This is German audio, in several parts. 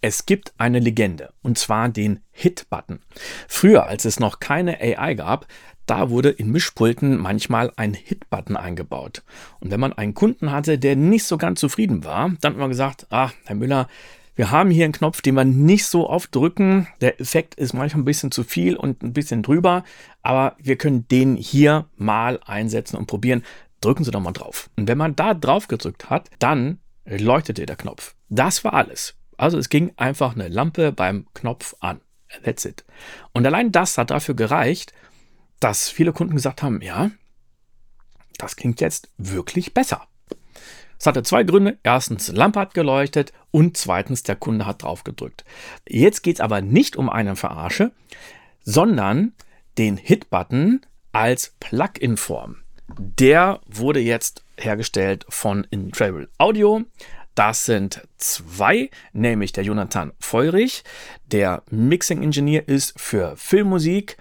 Es gibt eine Legende, und zwar den Hit-Button. Früher, als es noch keine AI gab, da wurde in Mischpulten manchmal ein Hit-Button eingebaut. Und wenn man einen Kunden hatte, der nicht so ganz zufrieden war, dann hat man gesagt, ah, Herr Müller, wir haben hier einen Knopf, den wir nicht so oft drücken. Der Effekt ist manchmal ein bisschen zu viel und ein bisschen drüber, aber wir können den hier mal einsetzen und probieren. Drücken Sie doch mal drauf. Und wenn man da drauf gedrückt hat, dann leuchtete der Knopf. Das war alles. Also es ging einfach eine Lampe beim Knopf an. That's it. Und allein das hat dafür gereicht, dass viele Kunden gesagt haben, ja, das klingt jetzt wirklich besser. Es hatte zwei Gründe. Erstens, Lampe hat geleuchtet und zweitens, der Kunde hat drauf gedrückt. Jetzt geht es aber nicht um eine Verarsche, sondern den Hit-Button als Plugin-Form. Der wurde jetzt hergestellt von Incredible Audio. Das sind zwei, nämlich der Jonathan Feurich, der Mixing Engineer ist für Filmmusik.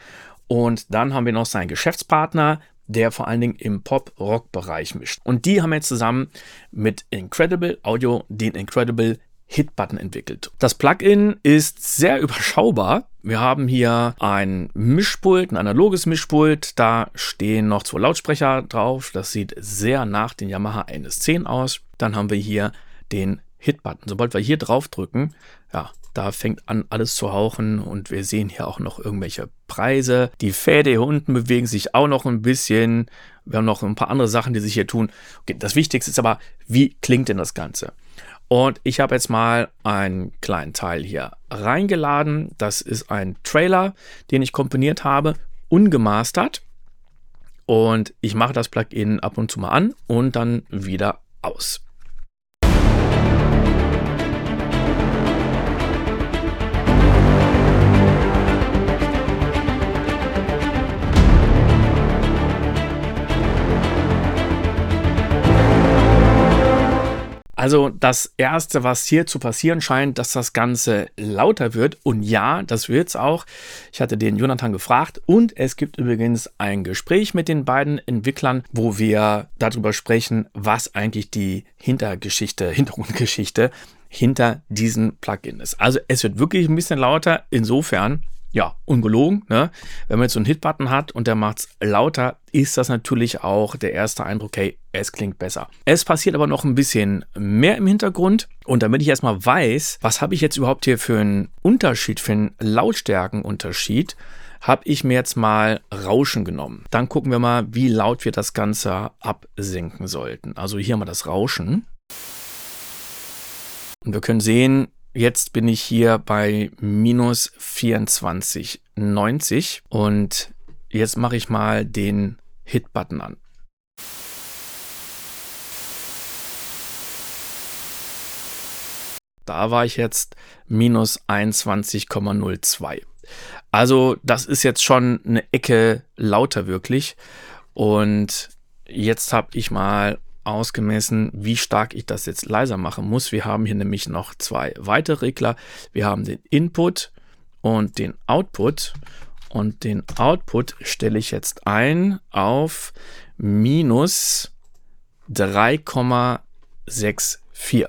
Und dann haben wir noch seinen Geschäftspartner, der vor allen Dingen im Pop-Rock-Bereich mischt. Und die haben jetzt zusammen mit Incredible Audio den Incredible Hit-Button entwickelt. Das Plugin ist sehr überschaubar. Wir haben hier ein Mischpult, ein analoges Mischpult. Da stehen noch zwei Lautsprecher drauf. Das sieht sehr nach den Yamaha NS10 aus. Dann haben wir hier den Hit-Button. Sobald wir hier drauf drücken, ja, da fängt an alles zu hauchen und wir sehen hier auch noch irgendwelche Preise. Die Fäde hier unten bewegen sich auch noch ein bisschen. Wir haben noch ein paar andere Sachen, die sich hier tun. Okay, das Wichtigste ist aber, wie klingt denn das Ganze? Und ich habe jetzt mal einen kleinen Teil hier reingeladen. Das ist ein Trailer, den ich komponiert habe, ungemastert. Und ich mache das Plugin ab und zu mal an und dann wieder aus. Also das Erste, was hier zu passieren scheint, dass das Ganze lauter wird. Und ja, das wird es auch. Ich hatte den Jonathan gefragt. Und es gibt übrigens ein Gespräch mit den beiden Entwicklern, wo wir darüber sprechen, was eigentlich die Hintergeschichte, Hintergrundgeschichte hinter diesem Plugin ist. Also es wird wirklich ein bisschen lauter. Insofern ja, ungelogen. Ne? Wenn man jetzt so einen Hitbutton hat und der macht es lauter, ist das natürlich auch der erste Eindruck, hey, es klingt besser. Es passiert aber noch ein bisschen mehr im Hintergrund. Und damit ich erstmal weiß, was habe ich jetzt überhaupt hier für einen Unterschied, für einen Lautstärkenunterschied, habe ich mir jetzt mal Rauschen genommen. Dann gucken wir mal, wie laut wir das Ganze absenken sollten. Also hier mal das Rauschen. Und wir können sehen, Jetzt bin ich hier bei minus 24,90 und jetzt mache ich mal den Hit-Button an. Da war ich jetzt minus 21,02. Also das ist jetzt schon eine Ecke lauter wirklich. Und jetzt habe ich mal ausgemessen, wie stark ich das jetzt leiser machen muss. Wir haben hier nämlich noch zwei weitere Regler. Wir haben den Input und den Output. Und den Output stelle ich jetzt ein auf minus 3,64.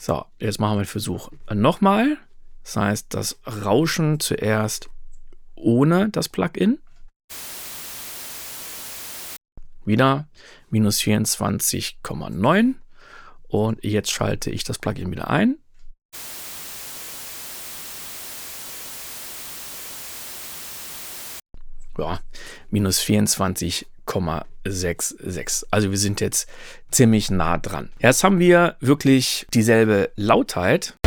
So, jetzt machen wir den Versuch nochmal. Das heißt, das Rauschen zuerst ohne das Plugin. Wieder minus 24,9. Und jetzt schalte ich das Plugin wieder ein. Ja, minus 24,66. Also wir sind jetzt ziemlich nah dran. Jetzt haben wir wirklich dieselbe Lautheit.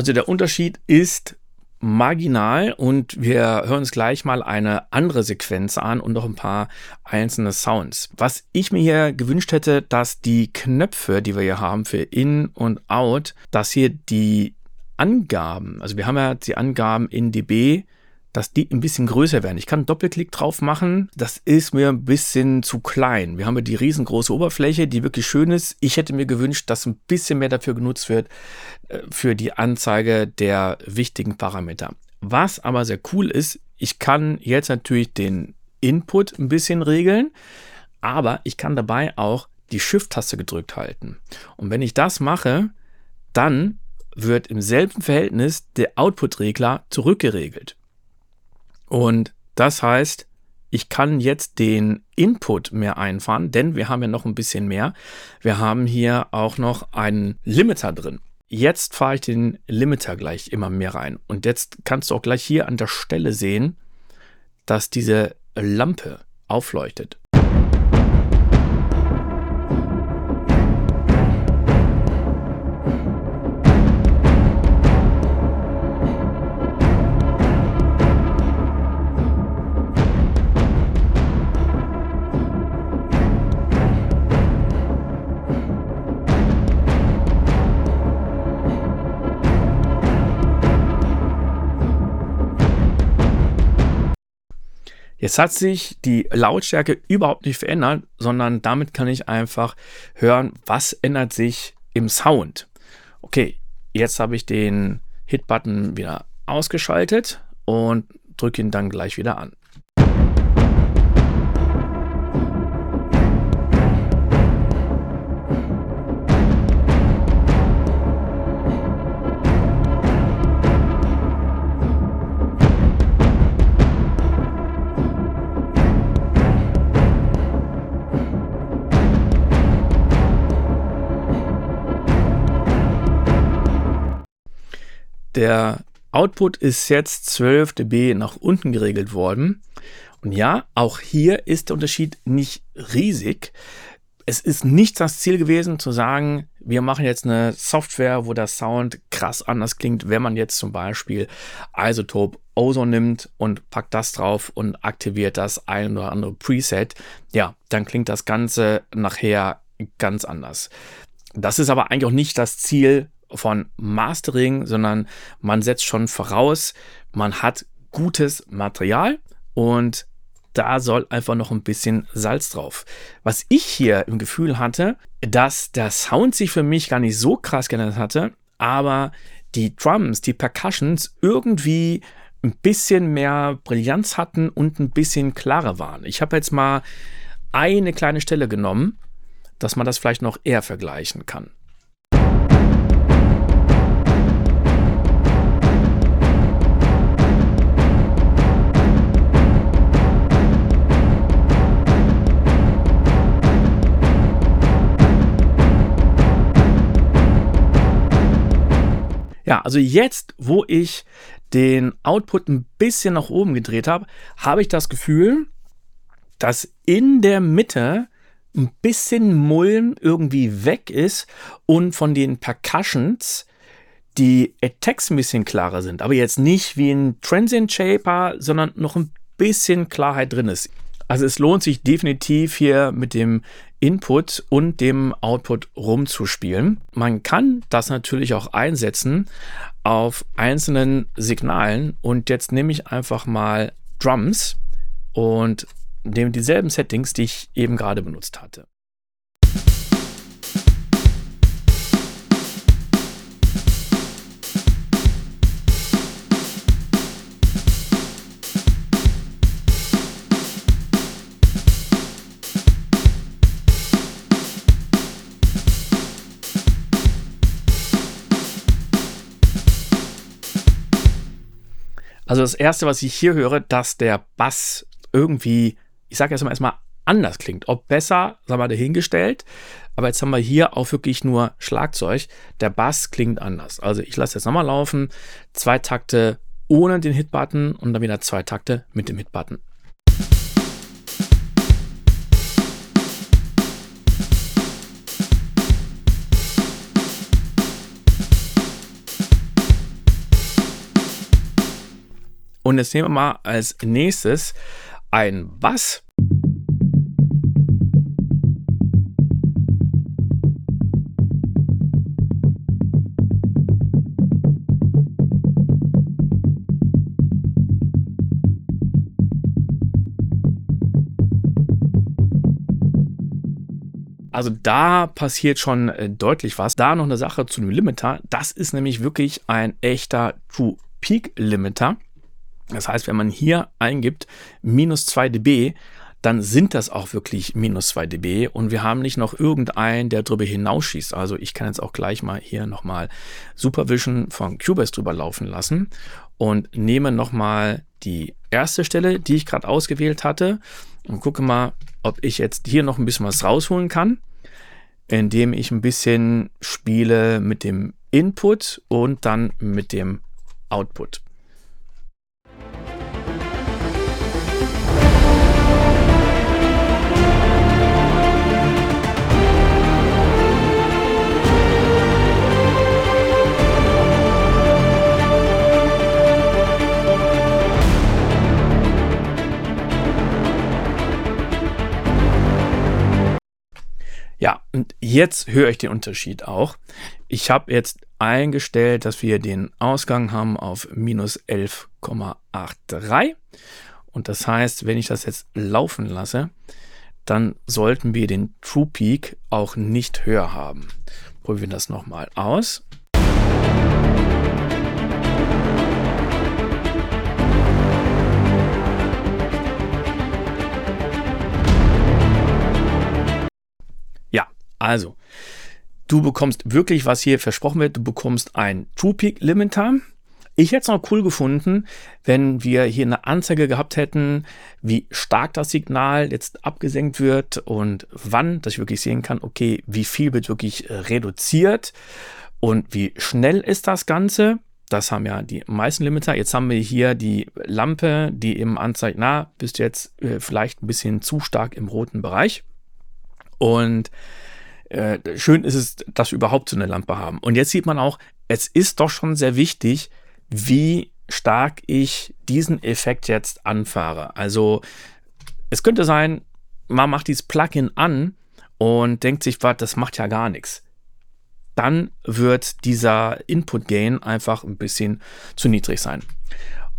Also der Unterschied ist marginal und wir hören uns gleich mal eine andere Sequenz an und noch ein paar einzelne Sounds. Was ich mir hier gewünscht hätte, dass die Knöpfe, die wir hier haben für In und Out, dass hier die Angaben, also wir haben ja die Angaben in dB, dass die ein bisschen größer werden. Ich kann einen Doppelklick drauf machen. Das ist mir ein bisschen zu klein. Wir haben ja die riesengroße Oberfläche, die wirklich schön ist. Ich hätte mir gewünscht, dass ein bisschen mehr dafür genutzt wird, äh, für die Anzeige der wichtigen Parameter. Was aber sehr cool ist, ich kann jetzt natürlich den Input ein bisschen regeln, aber ich kann dabei auch die Shift-Taste gedrückt halten. Und wenn ich das mache, dann wird im selben Verhältnis der Output-Regler zurückgeregelt. Und das heißt, ich kann jetzt den Input mehr einfahren, denn wir haben ja noch ein bisschen mehr. Wir haben hier auch noch einen Limiter drin. Jetzt fahre ich den Limiter gleich immer mehr rein. Und jetzt kannst du auch gleich hier an der Stelle sehen, dass diese Lampe aufleuchtet. Jetzt hat sich die Lautstärke überhaupt nicht verändert, sondern damit kann ich einfach hören, was ändert sich im Sound. Okay, jetzt habe ich den Hit-Button wieder ausgeschaltet und drücke ihn dann gleich wieder an. Der Output ist jetzt 12 dB nach unten geregelt worden. Und ja, auch hier ist der Unterschied nicht riesig. Es ist nicht das Ziel gewesen zu sagen, wir machen jetzt eine Software, wo der Sound krass anders klingt, wenn man jetzt zum Beispiel Isotope Ozone nimmt und packt das drauf und aktiviert das ein oder andere Preset. Ja, dann klingt das Ganze nachher ganz anders. Das ist aber eigentlich auch nicht das Ziel von Mastering, sondern man setzt schon voraus, man hat gutes Material und da soll einfach noch ein bisschen Salz drauf. Was ich hier im Gefühl hatte, dass der Sound sich für mich gar nicht so krass geändert hatte, aber die Drums, die Percussions irgendwie ein bisschen mehr Brillanz hatten und ein bisschen klarer waren. Ich habe jetzt mal eine kleine Stelle genommen, dass man das vielleicht noch eher vergleichen kann. Ja, also jetzt, wo ich den Output ein bisschen nach oben gedreht habe, habe ich das Gefühl, dass in der Mitte ein bisschen Mulm irgendwie weg ist und von den Percussions die Attacks ein bisschen klarer sind. Aber jetzt nicht wie ein Transient Shaper, sondern noch ein bisschen Klarheit drin ist. Also es lohnt sich definitiv hier mit dem Input und dem Output rumzuspielen. Man kann das natürlich auch einsetzen auf einzelnen Signalen und jetzt nehme ich einfach mal Drums und nehme dieselben Settings, die ich eben gerade benutzt hatte. Also das Erste, was ich hier höre, dass der Bass irgendwie, ich sage jetzt mal erstmal, anders klingt. Ob besser, sagen wir dahingestellt. Aber jetzt haben wir hier auch wirklich nur Schlagzeug. Der Bass klingt anders. Also ich lasse jetzt nochmal laufen. Zwei Takte ohne den Hitbutton und dann wieder zwei Takte mit dem Hitbutton. Und jetzt nehmen wir mal als nächstes ein Bass. Also da passiert schon äh, deutlich was. Da noch eine Sache zu dem Limiter. Das ist nämlich wirklich ein echter True Peak Limiter. Das heißt, wenn man hier eingibt minus 2 dB, dann sind das auch wirklich minus 2 dB und wir haben nicht noch irgendeinen, der drüber hinausschießt. Also ich kann jetzt auch gleich mal hier nochmal Supervision von Cubase drüber laufen lassen und nehme nochmal die erste Stelle, die ich gerade ausgewählt hatte und gucke mal, ob ich jetzt hier noch ein bisschen was rausholen kann, indem ich ein bisschen spiele mit dem Input und dann mit dem Output. Jetzt höre ich den Unterschied auch. Ich habe jetzt eingestellt, dass wir den Ausgang haben auf minus 11,83. Und das heißt, wenn ich das jetzt laufen lasse, dann sollten wir den True Peak auch nicht höher haben. Probieren wir das nochmal aus. Also, du bekommst wirklich, was hier versprochen wird, du bekommst ein True Peak Limiter. Ich hätte es noch cool gefunden, wenn wir hier eine Anzeige gehabt hätten, wie stark das Signal jetzt abgesenkt wird und wann, dass ich wirklich sehen kann, okay, wie viel wird wirklich äh, reduziert und wie schnell ist das Ganze. Das haben ja die meisten Limiter. Jetzt haben wir hier die Lampe, die eben anzeigt, na, bist jetzt äh, vielleicht ein bisschen zu stark im roten Bereich. Und äh, schön ist es, dass wir überhaupt so eine Lampe haben. Und jetzt sieht man auch, es ist doch schon sehr wichtig, wie stark ich diesen Effekt jetzt anfahre. Also es könnte sein, man macht dieses Plugin an und denkt sich, was, das macht ja gar nichts. Dann wird dieser Input Gain einfach ein bisschen zu niedrig sein.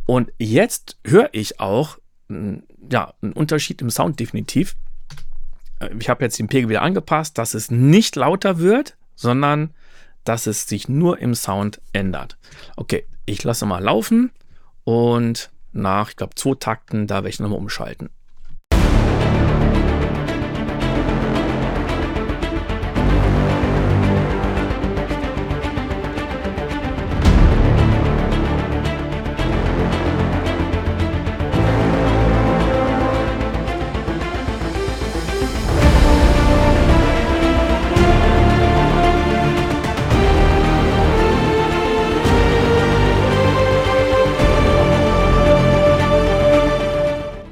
Und jetzt höre ich auch ja, einen Unterschied im Sound definitiv ich habe jetzt den Pegel wieder angepasst, dass es nicht lauter wird, sondern dass es sich nur im Sound ändert. Okay, ich lasse mal laufen und nach, ich glaube, zwei Takten, da werde ich nochmal umschalten.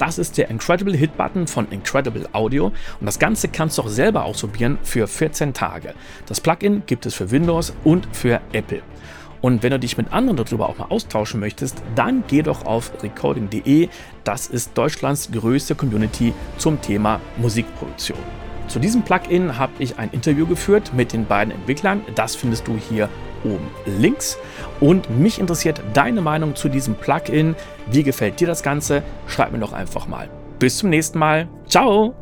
Das ist der Incredible Hit Button von Incredible Audio und das Ganze kannst du auch selber ausprobieren für 14 Tage. Das Plugin gibt es für Windows und für Apple. Und wenn du dich mit anderen darüber auch mal austauschen möchtest, dann geh doch auf recording.de. Das ist Deutschlands größte Community zum Thema Musikproduktion. Zu diesem Plugin habe ich ein Interview geführt mit den beiden Entwicklern. Das findest du hier oben links. Und mich interessiert deine Meinung zu diesem Plugin. Wie gefällt dir das Ganze? Schreib mir doch einfach mal. Bis zum nächsten Mal. Ciao!